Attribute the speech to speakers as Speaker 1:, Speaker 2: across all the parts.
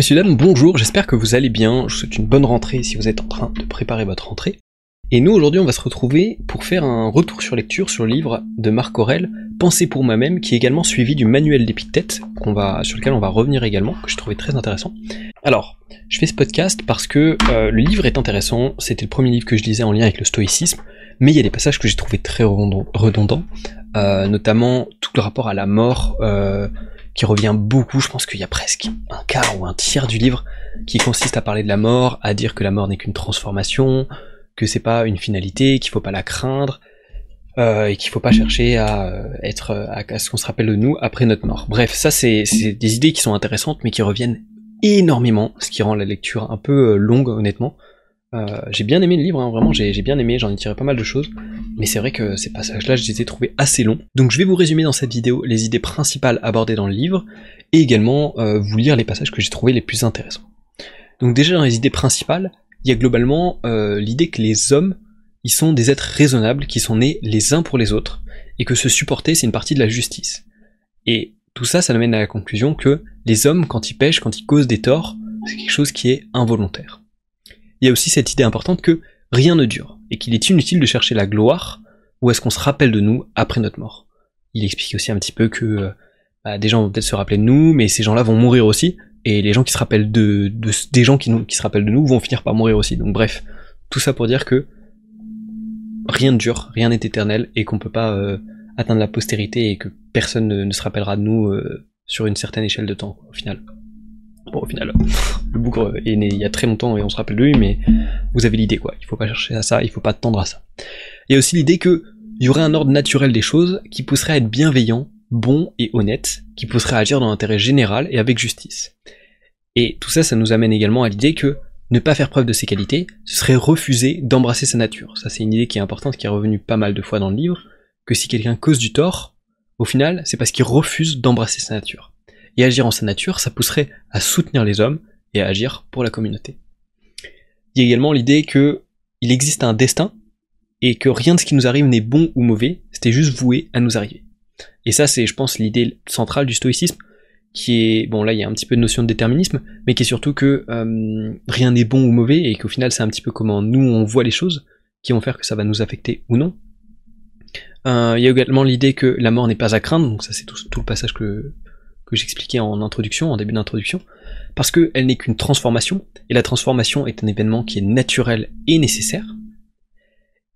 Speaker 1: Monsieur, dames, bonjour, j'espère que vous allez bien, je vous souhaite une bonne rentrée si vous êtes en train de préparer votre rentrée. Et nous, aujourd'hui, on va se retrouver pour faire un retour sur lecture sur le livre de Marc Aurel, Penser pour moi-même, qui est également suivi du manuel d'Épictète, sur lequel on va revenir également, que je trouvais très intéressant. Alors, je fais ce podcast parce que euh, le livre est intéressant, c'était le premier livre que je lisais en lien avec le stoïcisme, mais il y a des passages que j'ai trouvé très redondants, euh, notamment tout le rapport à la mort, euh, qui revient beaucoup, je pense qu'il y a presque un quart ou un tiers du livre qui consiste à parler de la mort, à dire que la mort n'est qu'une transformation, que c'est pas une finalité, qu'il faut pas la craindre, euh, et qu'il faut pas chercher à euh, être à, ce qu'on se rappelle de nous après notre mort. Bref, ça c'est des idées qui sont intéressantes mais qui reviennent énormément, ce qui rend la lecture un peu euh, longue honnêtement. Euh, j'ai bien aimé le livre, hein, vraiment j'ai bien aimé, j'en ai tiré pas mal de choses, mais c'est vrai que ces passages-là, je les ai trouvés assez longs. Donc je vais vous résumer dans cette vidéo les idées principales abordées dans le livre, et également euh, vous lire les passages que j'ai trouvés les plus intéressants. Donc déjà dans les idées principales, il y a globalement euh, l'idée que les hommes, ils sont des êtres raisonnables qui sont nés les uns pour les autres, et que se supporter c'est une partie de la justice. Et tout ça, ça amène à la conclusion que les hommes, quand ils pêchent, quand ils causent des torts, c'est quelque chose qui est involontaire il y a aussi cette idée importante que rien ne dure, et qu'il est inutile de chercher la gloire, ou est-ce qu'on se rappelle de nous après notre mort. Il explique aussi un petit peu que euh, bah, des gens vont peut-être se rappeler de nous, mais ces gens-là vont mourir aussi, et les gens qui se rappellent de, des gens qui, se rappellent de nous vont finir par mourir aussi. Donc bref, tout ça pour dire que rien ne dure, rien n'est éternel, et qu'on peut pas euh, atteindre la postérité, et que personne ne, se rappellera de nous euh, sur une certaine échelle de temps, au final. Bon, au final, le bougre est né il y a très longtemps et on se rappelle de lui, mais vous avez l'idée, quoi. Il faut pas chercher à ça, il faut pas tendre à ça. Il y a aussi l'idée que il y aurait un ordre naturel des choses qui pousserait à être bienveillant, bon et honnête, qui pousserait à agir dans l'intérêt général et avec justice. Et tout ça, ça nous amène également à l'idée que ne pas faire preuve de ses qualités, ce serait refuser d'embrasser sa nature. Ça, c'est une idée qui est importante, qui est revenue pas mal de fois dans le livre, que si quelqu'un cause du tort, au final, c'est parce qu'il refuse d'embrasser sa nature et agir en sa nature, ça pousserait à soutenir les hommes et à agir pour la communauté. Il y a également l'idée que il existe un destin et que rien de ce qui nous arrive n'est bon ou mauvais, c'était juste voué à nous arriver. Et ça, c'est, je pense, l'idée centrale du stoïcisme, qui est, bon là, il y a un petit peu de notion de déterminisme, mais qui est surtout que euh, rien n'est bon ou mauvais et qu'au final, c'est un petit peu comment nous on voit les choses qui vont faire que ça va nous affecter ou non. Euh, il y a également l'idée que la mort n'est pas à craindre, donc ça c'est tout, tout, le passage que, que j'expliquais en introduction, en début d'introduction, parce qu'elle n'est qu'une transformation, et la transformation est un événement qui est naturel et nécessaire.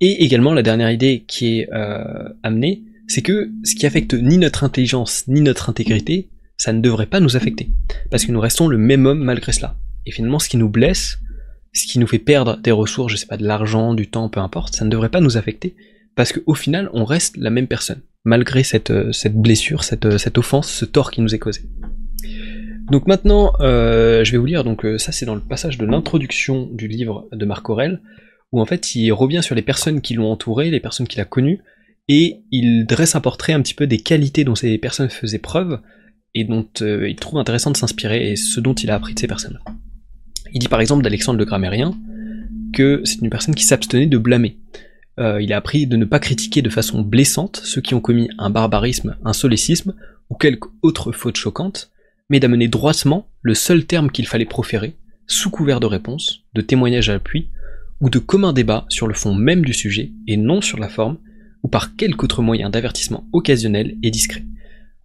Speaker 1: Et également, la dernière idée qui est euh, amenée, c'est que ce qui affecte ni notre intelligence ni notre intégrité, ça ne devrait pas nous affecter, parce que nous restons le même homme malgré cela. Et finalement, ce qui nous blesse, ce qui nous fait perdre des ressources, je sais pas, de l'argent, du temps, peu importe, ça ne devrait pas nous affecter, parce qu'au final, on reste la même personne malgré cette, euh, blessure, cette, euh, cette, offense, ce tort qui nous est causé. Donc maintenant, euh, je vais vous lire, donc ça c'est dans le passage de l'introduction du livre de Marc Aurel, où en fait il revient sur les personnes qui l'ont entouré, les personnes qu'il a connues, et il dresse un portrait un petit peu des qualités dont ces personnes faisaient preuve, et dont il trouve intéressant de s'inspirer, et ce dont il a appris de ces personnes-là. Il dit par exemple d'Alexandre le Grammairien que c'est une personne qui s'abstenait de blâmer. Euh, il a appris de ne pas critiquer de façon blessante ceux qui ont commis un barbarisme, un solécisme ou quelque autre faute choquante, mais d'amener droitement le seul terme qu'il fallait proférer, sous couvert de réponse, de témoignage à l'appui, ou de commun débat sur le fond même du sujet, et non sur la forme, ou par quelque autre moyen d'avertissement occasionnel et discret.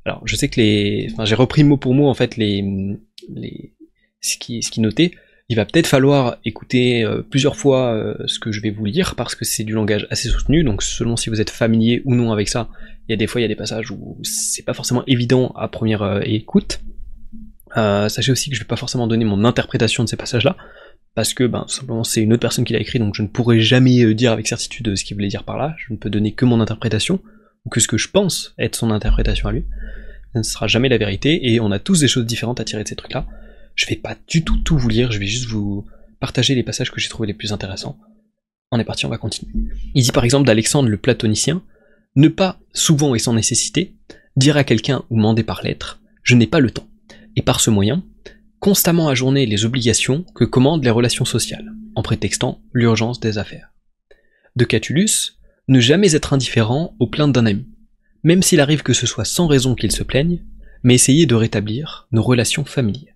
Speaker 1: Alors, je sais que les, enfin, j'ai repris mot pour mot en fait les, les, ce qui, ce qui notait il va peut-être falloir écouter euh, plusieurs fois euh, ce que je vais vous lire parce que c'est du langage assez soutenu, donc selon si vous êtes familier ou non avec ça, il y a des fois il y a des passages où c'est pas forcément évident à première euh, écoute. sachez aussi que je vais pas forcément donner mon interprétation de ces passages-là, parce que ben, simplement c'est une autre personne qui l'a écrit, donc je ne pourrai jamais dire avec certitude ce qu'il voulait dire par là, je ne peux donner que mon interprétation, ou que ce que je pense être son interprétation à lui. Ça ne sera jamais la vérité, et on a tous des choses différentes à tirer de ces trucs-là. Je vais pas du tout tout vous lire, je vais juste vous partager les passages que j'ai trouvés les plus intéressants. On est parti, on va continuer. Il dit par exemple d'Alexandre le platonicien, ne pas, souvent et sans nécessité, dire à quelqu'un ou mander par lettre, je n'ai pas le temps, et par ce moyen, constamment ajourner les obligations que commandent les relations sociales, en prétextant l'urgence des affaires. De Catulus, ne jamais être indifférent aux plaintes d'un ami, même s'il arrive que ce soit sans raison qu'il se plaigne, mais essayer de rétablir nos relations familières.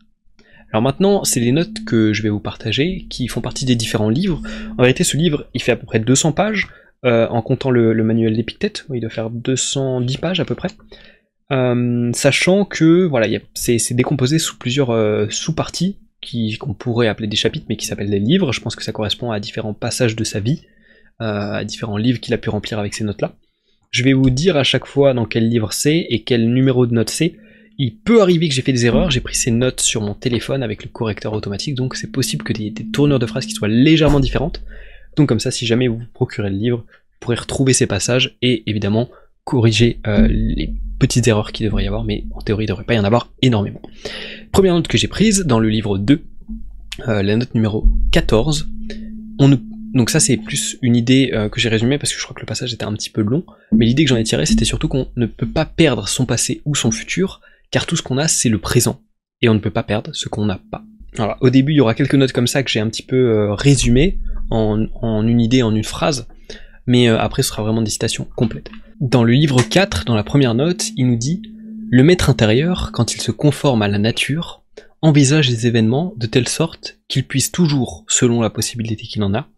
Speaker 1: Alors maintenant, c'est les notes que je vais vous partager, qui font partie des différents livres. En vérité, ce livre, il fait à peu près 200 pages, euh, en comptant le, manuel d'Épictète, il doit faire 210 pages à peu près. Euh, sachant que voilà, c'est décomposé sous plusieurs euh, sous-parties, qu'on pourrait appeler des chapitres, mais qui s'appellent des livres. Je pense que ça correspond à différents passages de sa vie, à différents livres qu'il a pu remplir avec ces notes-là. Je vais vous dire à chaque fois dans quel livre c'est et quel numéro de note c'est, il peut arriver que j'ai fait des erreurs, j'ai pris ces notes sur mon téléphone avec le correcteur automatique, donc c'est possible y ait des tournures de phrases qui soient légèrement différentes. Donc comme ça, si jamais vous procurez le livre, vous pourrez retrouver ces passages et évidemment corriger euh, les petites erreurs qu'il devrait y avoir, mais en théorie il ne devrait pas y en avoir énormément. Première note que j'ai prise dans le livre 2, euh, la note numéro 14, on donc ça c'est plus une idée euh, que j'ai résumée parce que je crois que le passage était un petit peu long, mais l'idée que j'en ai tirée c'était surtout qu'on ne peut pas perdre son passé ou son futur, car tout ce qu'on a, c'est le présent, et on ne peut pas perdre ce qu'on n'a pas. Au début, il y aura quelques notes comme ça que j'ai un petit peu euh, résumées en, une idée, en une phrase, mais euh, après, ce sera vraiment des citations complètes. Dans le livre 4, dans la première note, il nous dit Le maître intérieur, quand il se conforme à la nature, envisage les événements de telle sorte qu'il puisse toujours, selon la possibilité qu'il en a,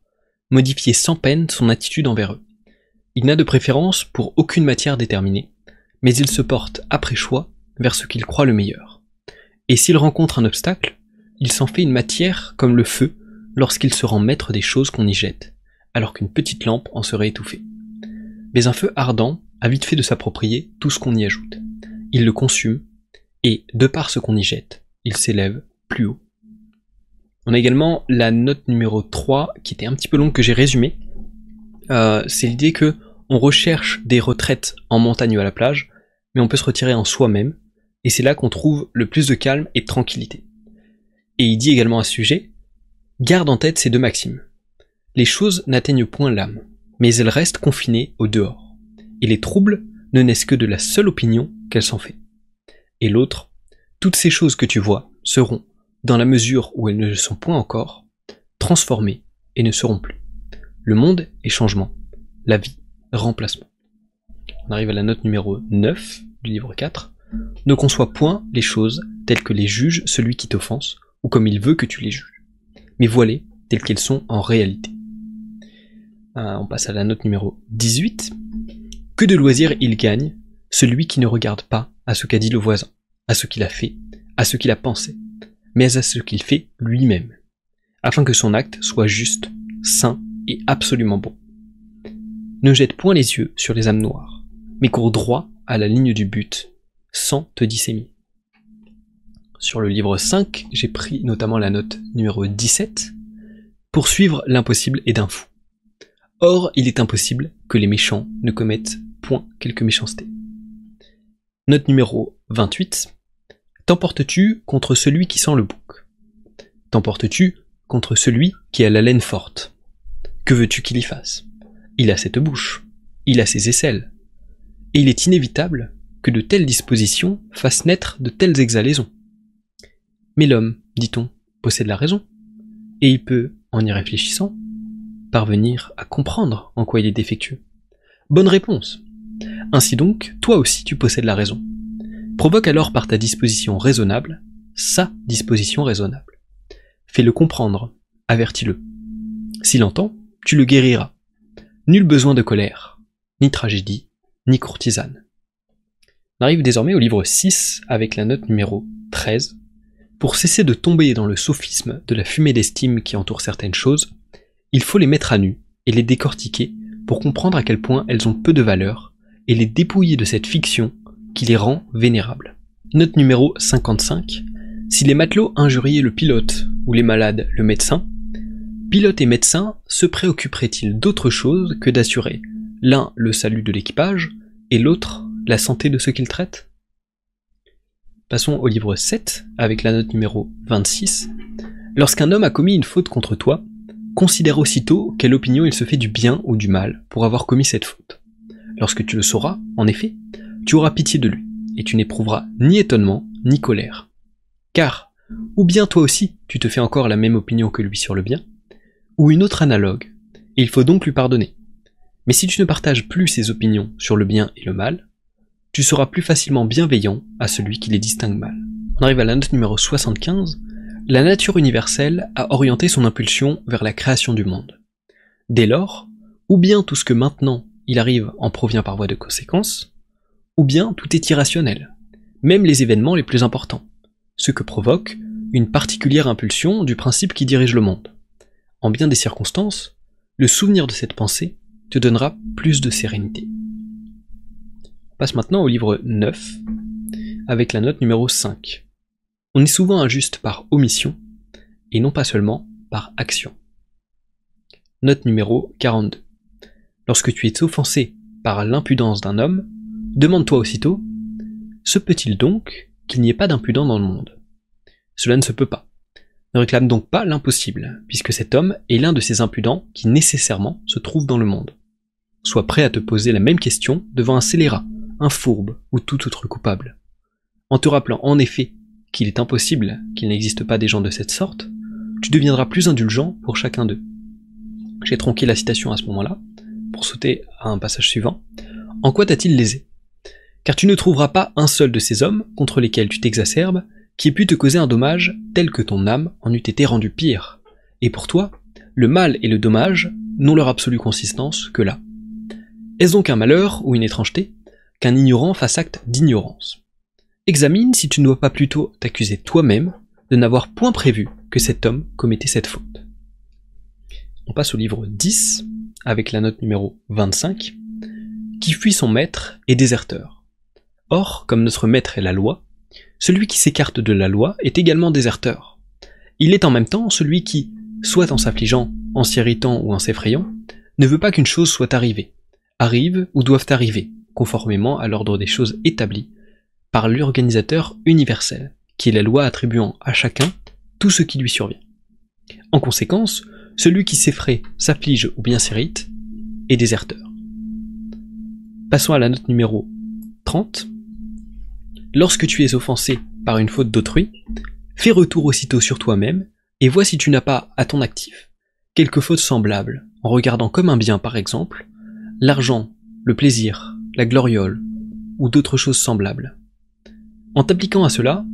Speaker 1: modifier sans peine son attitude envers eux. Il n'a de préférence pour aucune matière déterminée, mais il se porte après choix vers ce qu'il croit le meilleur. Et s'il rencontre un obstacle, il s'en fait une matière comme le feu lorsqu'il se rend maître des choses qu'on y jette, alors qu'une petite lampe en serait étouffée. Mais un feu ardent a vite fait de s'approprier tout ce qu'on y ajoute. Il le consume, et, de par ce qu'on y jette, il s'élève plus haut. On a également la note numéro 3, qui était un petit peu longue que j'ai résumée. Euh, c'est l'idée que on recherche des retraites en montagne ou à la plage, mais on peut se retirer en soi-même, et c'est là qu'on trouve le plus de calme et de tranquillité. Et il dit également à ce sujet, garde en tête ces deux maximes. Les choses n'atteignent point l'âme, mais elles restent confinées au dehors, et les troubles ne naissent que de la seule opinion qu'elle s'en fait. Et l'autre, toutes ces choses que tu vois seront, dans la mesure où elles ne le sont point encore, transformées et ne seront plus. Le monde est changement, la vie remplacement. On arrive à la note numéro 9 du livre 4. Ne conçois point les choses telles que les juge celui qui t'offense, ou comme il veut que tu les juges, mais voilées telles qu'elles sont en réalité. Euh, on passe à la note numéro 18. Que de loisirs il gagne, celui qui ne regarde pas à ce qu'a dit le voisin, à ce qu'il a fait, à ce qu'il a pensé, mais à ce qu'il fait lui-même, afin que son acte soit juste, sain et absolument bon. Ne jette point les yeux sur les âmes noires, mais cours droit à la ligne du but, sans te disséminer. Sur le livre 5, j'ai pris notamment la note numéro 17, Poursuivre l'impossible est d'un fou. Or, il est impossible que les méchants ne commettent point quelque méchanceté. Note numéro 28, T'emportes-tu contre celui qui sent le bouc? T'emportes-tu contre celui qui a la laine forte? Que veux-tu qu'il y fasse? Il a cette bouche, il a ses aisselles, et il est inévitable de telles dispositions fassent naître de telles exhalaisons. Mais l'homme, dit-on, possède la raison, et il peut, en y réfléchissant, parvenir à comprendre en quoi il est défectueux. Bonne réponse. Ainsi donc, toi aussi tu possèdes la raison. Provoque alors par ta disposition raisonnable sa disposition raisonnable. Fais-le comprendre, avertis-le. S'il entend, tu le guériras. Nul besoin de colère, ni tragédie, ni courtisane. On arrive désormais au livre 6 avec la note numéro 13. Pour cesser de tomber dans le sophisme de la fumée d'estime qui entoure certaines choses, il faut les mettre à nu et les décortiquer pour comprendre à quel point elles ont peu de valeur et les dépouiller de cette fiction qui les rend vénérables. Note numéro 55. Si les matelots injuriaient le pilote ou les malades le médecin, pilote et médecin se préoccuperaient-ils d'autre chose que d'assurer l'un le salut de l'équipage et l'autre la santé de ceux qu'il traite? Passons au livre 7, avec la note numéro 26. Lorsqu'un homme a commis une faute contre toi, considère aussitôt quelle opinion il se fait du bien ou du mal pour avoir commis cette faute. Lorsque tu le sauras, en effet, tu auras pitié de lui, et tu n'éprouveras ni étonnement, ni colère. Car, ou bien toi aussi, tu te fais encore la même opinion que lui sur le bien, ou une autre analogue, et il faut donc lui pardonner. Mais si tu ne partages plus ses opinions sur le bien et le mal, tu seras plus facilement bienveillant à celui qui les distingue mal. On arrive à la note numéro 75. la nature universelle a orienté son impulsion vers la création du monde. Dès lors, ou bien tout ce que maintenant il arrive en provient par voie de conséquence, ou bien tout est irrationnel, même les événements les plus importants, ce que provoque une particulière impulsion du principe qui dirige le monde. En bien des circonstances, le souvenir de cette pensée te donnera plus de sérénité. Passe maintenant au livre 9, avec la note numéro 5. On est souvent injuste par omission, et non pas seulement par action. Note numéro 42. Lorsque tu es offensé par l'impudence d'un homme, demande-toi aussitôt Se peut-il donc qu'il n'y ait pas d'impudent dans le monde? Cela ne se peut pas. Ne réclame donc pas l'impossible, puisque cet homme est l'un de ces impudents qui nécessairement se trouvent dans le monde. Sois prêt à te poser la même question devant un scélérat, un fourbe ou tout autre coupable. En te rappelant en effet qu'il est impossible qu'il n'existe pas des gens de cette sorte, tu deviendras plus indulgent pour chacun d'eux. J'ai tronqué la citation à ce moment-là, pour sauter à un passage suivant. En quoi t'a-t-il lésé? Car tu ne trouveras pas un seul de ces hommes contre lesquels tu t'exacerbes qui ait pu te causer un dommage tel que ton âme en eût été rendue pire. Et pour toi, le mal et le dommage n'ont leur absolue consistance que là. Est-ce donc un malheur ou une étrangeté? Qu'un ignorant fasse acte d'ignorance Examine si tu ne dois pas plutôt t'accuser toi-même de n'avoir point prévu que cet homme commettait cette faute. On passe au livre 10, avec la note numéro 25, qui fuit son maître est déserteur. Or, comme notre maître est la loi, celui qui s'écarte de la loi est également déserteur. Il est en même temps celui qui, soit en s'affligeant, en s'irritant ou en s'effrayant, ne veut pas qu'une chose soit arrivée, arrive ou doivent arriver, conformément à l'ordre des choses établi par l'organisateur universel, qui est la loi attribuant à chacun tout ce qui lui survient. En conséquence, celui qui s'effraie, s'afflige ou bien s'irrite est déserteur. Passons à la note numéro 30. Lorsque tu es offensé par une faute d'autrui, fais retour aussitôt sur toi-même et vois si tu n'as pas à ton actif quelque faute semblable, en regardant comme un bien par exemple l'argent, le plaisir, la gloriole ou d'autres choses semblables. En t'appliquant à cela,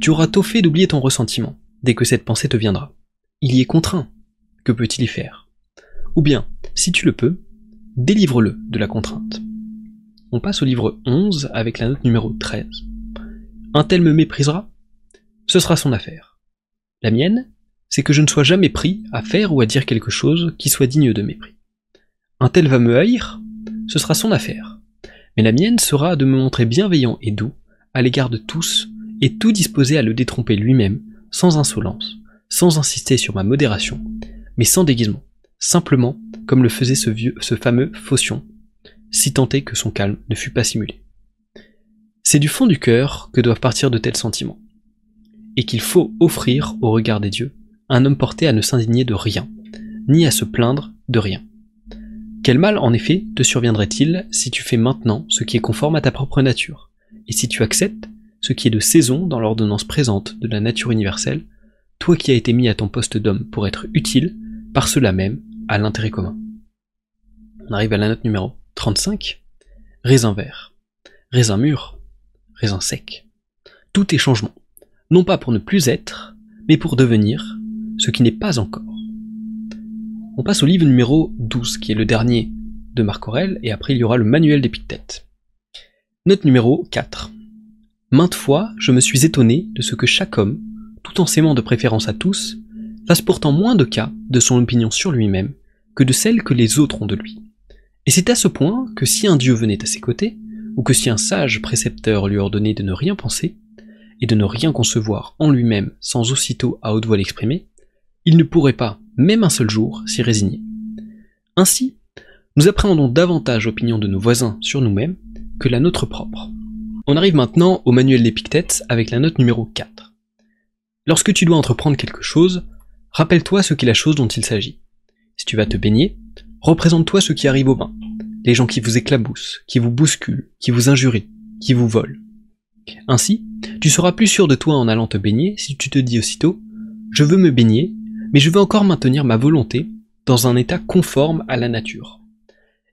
Speaker 1: tu auras tôt fait d'oublier ton ressentiment dès que cette pensée te viendra. Il y est contraint, que peut-il y faire? Ou bien, si tu le peux, délivre-le de la contrainte. On passe au livre 11 avec la note numéro 13. Un tel me méprisera? Ce sera son affaire. La mienne, c'est que je ne sois jamais pris à faire ou à dire quelque chose qui soit digne de mépris. Un tel va me haïr? Ce sera son affaire. Mais la mienne sera de me montrer bienveillant et doux à l'égard de tous et tout disposé à le détromper lui-même, sans insolence, sans insister sur ma modération, mais sans déguisement, simplement comme le faisait ce vieux, ce fameux Phocion, si tant est que son calme ne fût pas simulé. C'est du fond du cœur que doivent partir de tels sentiments, et qu'il faut offrir au regard des dieux un homme porté à ne s'indigner de rien, ni à se plaindre de rien. Quel mal, en effet, te surviendrait-il si tu fais maintenant ce qui est conforme à ta propre nature, et si tu acceptes ce qui est de saison dans l'ordonnance présente de la nature universelle, toi qui as été mis à ton poste d'homme pour être utile, par cela même, à l'intérêt commun. On arrive à la note numéro 35. Raisin vert. Raisin mûr. Raisin sec. Tout est changement. Non pas pour ne plus être, mais pour devenir ce qui n'est pas encore. On passe au livre numéro 12, qui est le dernier de Marc Aurèle, et après il y aura le manuel d'Épictète. Note numéro 4. Maintes fois, je me suis étonné de ce que chaque homme, tout en s'aimant de préférence à tous, fasse pourtant moins de cas de son opinion sur lui-même que de celle que les autres ont de lui. Et c'est à ce point que si un Dieu venait à ses côtés, ou que si un sage précepteur lui ordonnait de ne rien penser, et de ne rien concevoir en lui-même sans aussitôt à haute voix l'exprimer, il ne pourrait pas, même un seul jour, s'y résigner. Ainsi, nous appréhendons davantage l'opinion de nos voisins sur nous-mêmes que la nôtre propre. On arrive maintenant au manuel d'Épictète avec la note numéro 4. Lorsque tu dois entreprendre quelque chose, rappelle-toi ce qu'est la chose dont il s'agit. Si tu vas te baigner, représente-toi ce qui arrive au bain, les gens qui vous éclaboussent, qui vous bousculent, qui vous injurient, qui vous volent. Ainsi, tu seras plus sûr de toi en allant te baigner si tu te dis aussitôt Je veux me baigner, mais je veux encore maintenir ma volonté dans un état conforme à la nature.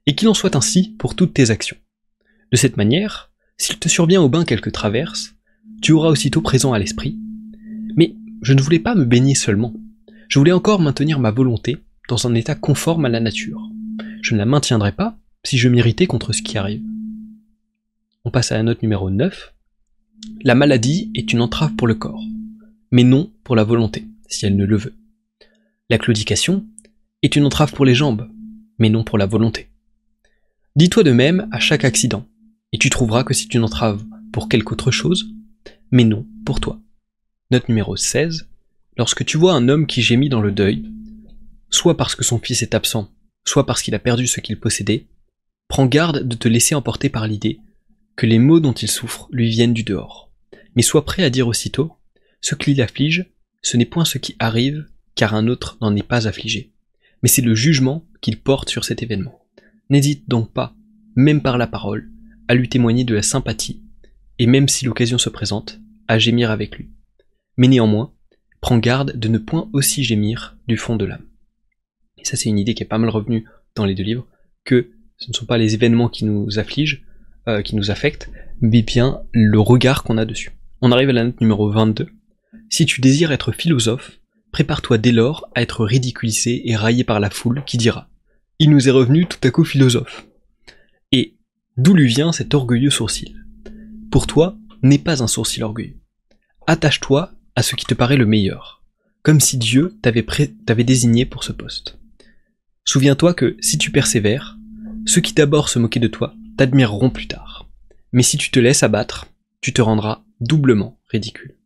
Speaker 1: Et qu'il en soit ainsi pour toutes tes actions. De cette manière, s'il te survient au bain quelque traverse, tu auras aussitôt présent à l'esprit. Mais je ne voulais pas me baigner seulement. Je voulais encore maintenir ma volonté dans un état conforme à la nature. Je ne la maintiendrai pas si je m'irritais contre ce qui arrive. On passe à la note numéro 9. La maladie est une entrave pour le corps, mais non pour la volonté, si elle ne le veut. La claudication est une entrave pour les jambes, mais non pour la volonté. Dis-toi de même à chaque accident, et tu trouveras que c'est une entrave pour quelque autre chose, mais non pour toi. Note numéro 16. Lorsque tu vois un homme qui gémit dans le deuil, soit parce que son fils est absent, soit parce qu'il a perdu ce qu'il possédait, prends garde de te laisser emporter par l'idée que les maux dont il souffre lui viennent du dehors. Mais sois prêt à dire aussitôt, ce qui l'afflige, ce n'est point ce qui arrive, car un autre n'en est pas affligé, mais c'est le jugement qu'il porte sur cet événement. N'hésite donc pas, même par la parole, à lui témoigner de la sympathie, et même si l'occasion se présente, à gémir avec lui. Mais néanmoins, prends garde de ne point aussi gémir du fond de l'âme. Et ça c'est une idée qui est pas mal revenue dans les deux livres, que ce ne sont pas les événements qui nous affligent, euh, qui nous affectent, mais bien le regard qu'on a dessus. On arrive à la note numéro 22. Si tu désires être philosophe, prépare-toi dès lors à être ridiculisé et raillé par la foule qui dira Il nous est revenu tout à coup philosophe. Et d'où lui vient cet orgueilleux sourcil? Pour toi, n'est pas un sourcil orgueilleux. Attache-toi à ce qui te paraît le meilleur, comme si Dieu t'avait désigné pour ce poste. Souviens-toi que si tu persévères, ceux qui d'abord se moquaient de toi t'admireront plus tard. Mais si tu te laisses abattre, tu te rendras doublement ridicule.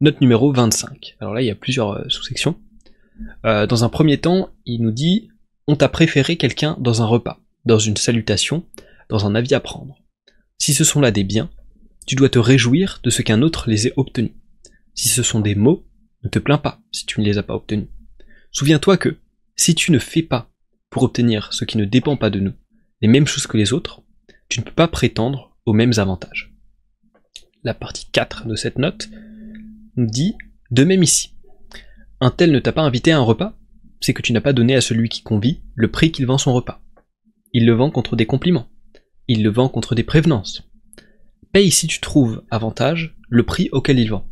Speaker 1: Note numéro 25. Alors là, il y a plusieurs euh, sous-sections. Euh, dans un premier temps, il nous dit on t'a préféré quelqu'un dans un repas, dans une salutation, dans un avis à prendre. Si ce sont là des biens, tu dois te réjouir de ce qu'un autre les ait obtenus. Si ce sont des mots, ne te plains pas si tu ne les as pas obtenus. Souviens-toi que si tu ne fais pas pour obtenir ce qui ne dépend pas de nous les mêmes choses que les autres, tu ne peux pas prétendre aux mêmes avantages. La partie 4 de cette note dit de même ici. Un tel ne t'a pas invité à un repas, c'est que tu n'as pas donné à celui qui convie le prix qu'il vend son repas. Il le vend contre des compliments. Il le vend contre des prévenances. Paye si tu trouves avantage le prix auquel il vend.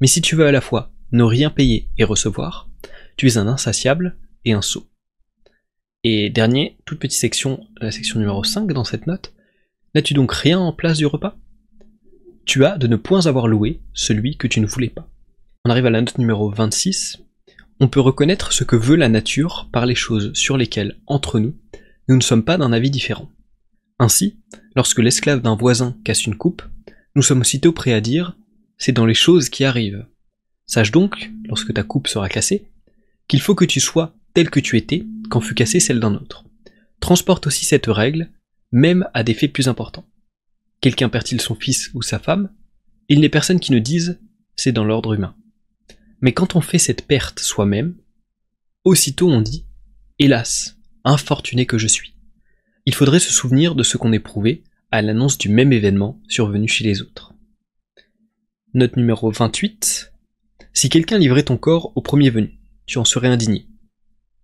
Speaker 1: Mais si tu veux à la fois ne rien payer et recevoir, tu es un insatiable et un sot. Et dernier, toute petite section, la section numéro 5 dans cette note, n'as-tu donc rien en place du repas? Tu as de ne point avoir loué celui que tu ne voulais pas. On arrive à la note numéro 26. On peut reconnaître ce que veut la nature par les choses sur lesquelles, entre nous, nous ne sommes pas d'un avis différent. Ainsi, lorsque l'esclave d'un voisin casse une coupe, nous sommes aussitôt prêts à dire c'est dans les choses qui arrivent. Sache donc, lorsque ta coupe sera cassée, qu'il faut que tu sois tel que tu étais quand fut cassée celle d'un autre. Transporte aussi cette règle, même à des faits plus importants. Quelqu'un perd-il son fils ou sa femme? Il n'est personne qui ne dise c'est dans l'ordre humain. Mais quand on fait cette perte soi-même, aussitôt on dit Hélas, infortuné que je suis. Il faudrait se souvenir de ce qu'on éprouvait à l'annonce du même événement survenu chez les autres. Note numéro 28. Si quelqu'un livrait ton corps au premier venu, tu en serais indigné.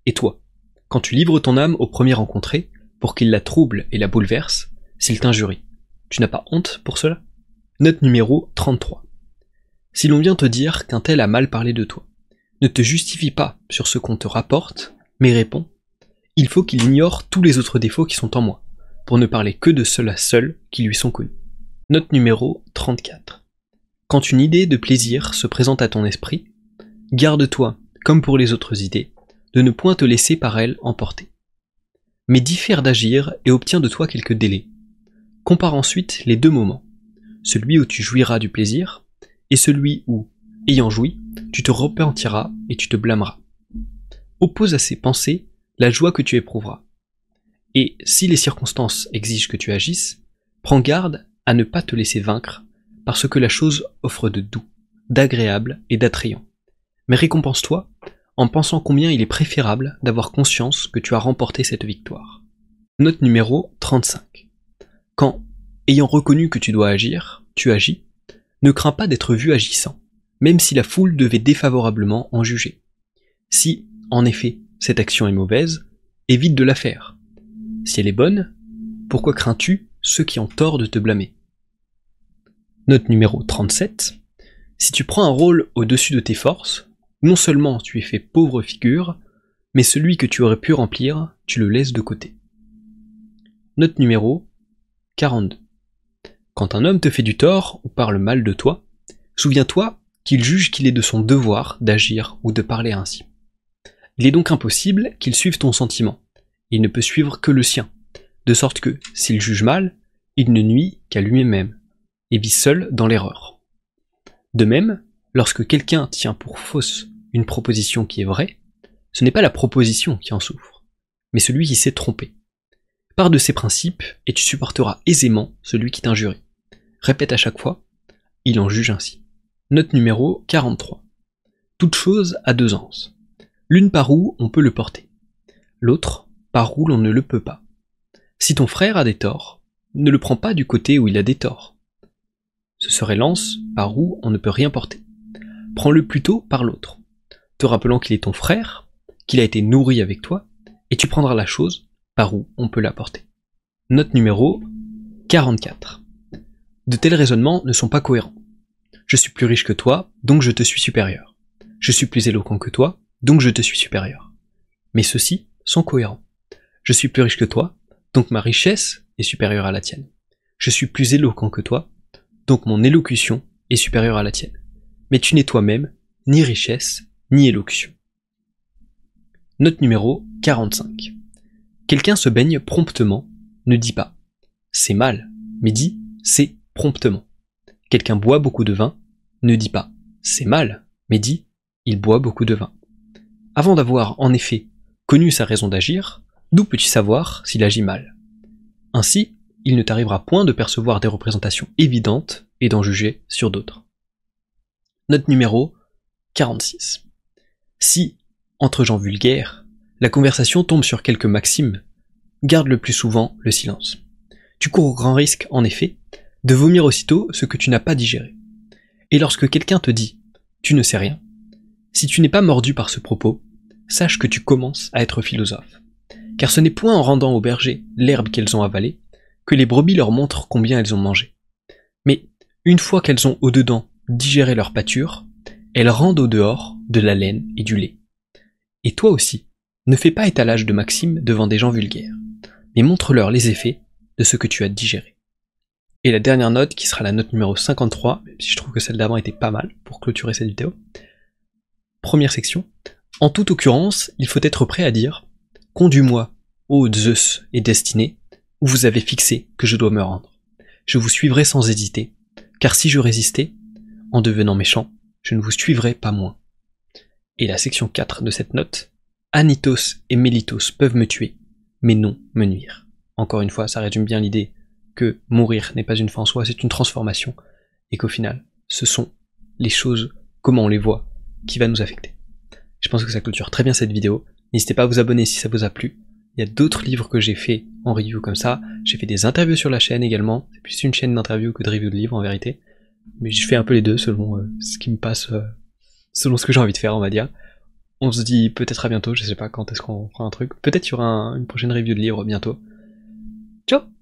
Speaker 1: Et toi, quand tu livres ton âme au premier rencontré, pour qu'il la trouble et la bouleverse, s'il t'injurie, tu n'as pas honte pour cela? Note numéro 33. Si l'on vient te dire qu'un tel a mal parlé de toi, ne te justifie pas sur ce qu'on te rapporte, mais réponds Il faut qu'il ignore tous les autres défauts qui sont en moi, pour ne parler que de ceux-là seuls qui lui sont connus. Note numéro 34. Quand une idée de plaisir se présente à ton esprit, garde-toi, comme pour les autres idées, de ne point te laisser par elle emporter. Mais diffère d'agir et obtiens de toi quelques délais. Compare ensuite les deux moments, celui où tu jouiras du plaisir, et celui où, ayant joui, tu te repentiras et tu te blâmeras. Oppose à ces pensées la joie que tu éprouveras. Et si les circonstances exigent que tu agisses, prends garde à ne pas te laisser vaincre parce que la chose offre de doux, d'agréable et d'attrayant. Mais récompense-toi en pensant combien il est préférable d'avoir conscience que tu as remporté cette victoire. Note numéro 35. Quand, ayant reconnu que tu dois agir, tu agis, ne crains pas d'être vu agissant, même si la foule devait défavorablement en juger. Si, en effet, cette action est mauvaise, évite de la faire. Si elle est bonne, pourquoi crains-tu ceux qui ont tort de te blâmer? Note numéro 37. Si tu prends un rôle au-dessus de tes forces, non seulement tu es fait pauvre figure, mais celui que tu aurais pu remplir, tu le laisses de côté. Note numéro 42. Quand un homme te fait du tort ou parle mal de toi, souviens-toi qu'il juge qu'il est de son devoir d'agir ou de parler ainsi. Il est donc impossible qu'il suive ton sentiment. Il ne peut suivre que le sien, de sorte que, s'il juge mal, il ne nuit qu'à lui-même, et vit seul dans l'erreur. De même, lorsque quelqu'un tient pour fausse une proposition qui est vraie, ce n'est pas la proposition qui en souffre, mais celui qui s'est trompé. Pars de ces principes et tu supporteras aisément celui qui t'injurie. Répète à chaque fois, il en juge ainsi. Note numéro 43. Toute chose a deux anses. L'une par où on peut le porter, l'autre par où l'on ne le peut pas. Si ton frère a des torts, ne le prends pas du côté où il a des torts. Ce serait l'anse par où on ne peut rien porter. Prends-le plutôt par l'autre, te rappelant qu'il est ton frère, qu'il a été nourri avec toi, et tu prendras la chose par où on peut la porter. Note numéro 44. De tels raisonnements ne sont pas cohérents. Je suis plus riche que toi, donc je te suis supérieur. Je suis plus éloquent que toi, donc je te suis supérieur. Mais ceux-ci sont cohérents. Je suis plus riche que toi, donc ma richesse est supérieure à la tienne. Je suis plus éloquent que toi, donc mon élocution est supérieure à la tienne. Mais tu n'es toi-même ni richesse, ni élocution. Note numéro 45. Quelqu'un se baigne promptement, ne dit pas c'est mal, mais dit c'est promptement. Quelqu'un boit beaucoup de vin, ne dit pas c'est mal, mais dit il boit beaucoup de vin. Avant d'avoir en effet connu sa raison d'agir, d'où peux-tu savoir s'il agit mal? Ainsi, il ne t'arrivera point de percevoir des représentations évidentes et d'en juger sur d'autres. Note numéro 46. Si, entre gens vulgaires, la conversation tombe sur quelques maximes, garde le plus souvent le silence. Tu cours au grand risque, en effet, de vomir aussitôt ce que tu n'as pas digéré. Et lorsque quelqu'un te dit tu ne sais rien, si tu n'es pas mordu par ce propos, sache que tu commences à être philosophe. Car ce n'est point en rendant aux bergers l'herbe qu'elles ont avalée que les brebis leur montrent combien elles ont mangé. Mais une fois qu'elles ont au-dedans digéré leur pâture, elles rendent au dehors de la laine et du lait. Et toi aussi, ne fais pas étalage de maximes devant des gens vulgaires, mais montre-leur les effets de ce que tu as digéré. Et la dernière note, qui sera la note numéro 53, même si je trouve que celle d'avant était pas mal pour clôturer cette vidéo. Première section. En toute occurrence, il faut être prêt à dire Conduis-moi, ô Zeus et destinée, où vous avez fixé que je dois me rendre. Je vous suivrai sans hésiter, car si je résistais, en devenant méchant, je ne vous suivrai pas moins. Et la section 4 de cette note Anitos et Mélitos peuvent me tuer, mais non me nuire. Encore une fois, ça résume bien l'idée que mourir n'est pas une fin en soi, c'est une transformation, et qu'au final, ce sont les choses, comment on les voit, qui va nous affecter. Je pense que ça clôture très bien cette vidéo. N'hésitez pas à vous abonner si ça vous a plu. Il y a d'autres livres que j'ai fait en review comme ça. J'ai fait des interviews sur la chaîne également. C'est plus une chaîne d'interview que de review de livres en vérité. Mais je fais un peu les deux selon euh, ce qui me passe, euh, selon ce que j'ai envie de faire, on va dire. On se dit peut-être à bientôt, je sais pas quand est-ce qu'on fera un truc. Peut-être il y aura une prochaine review de livre bientôt. Ciao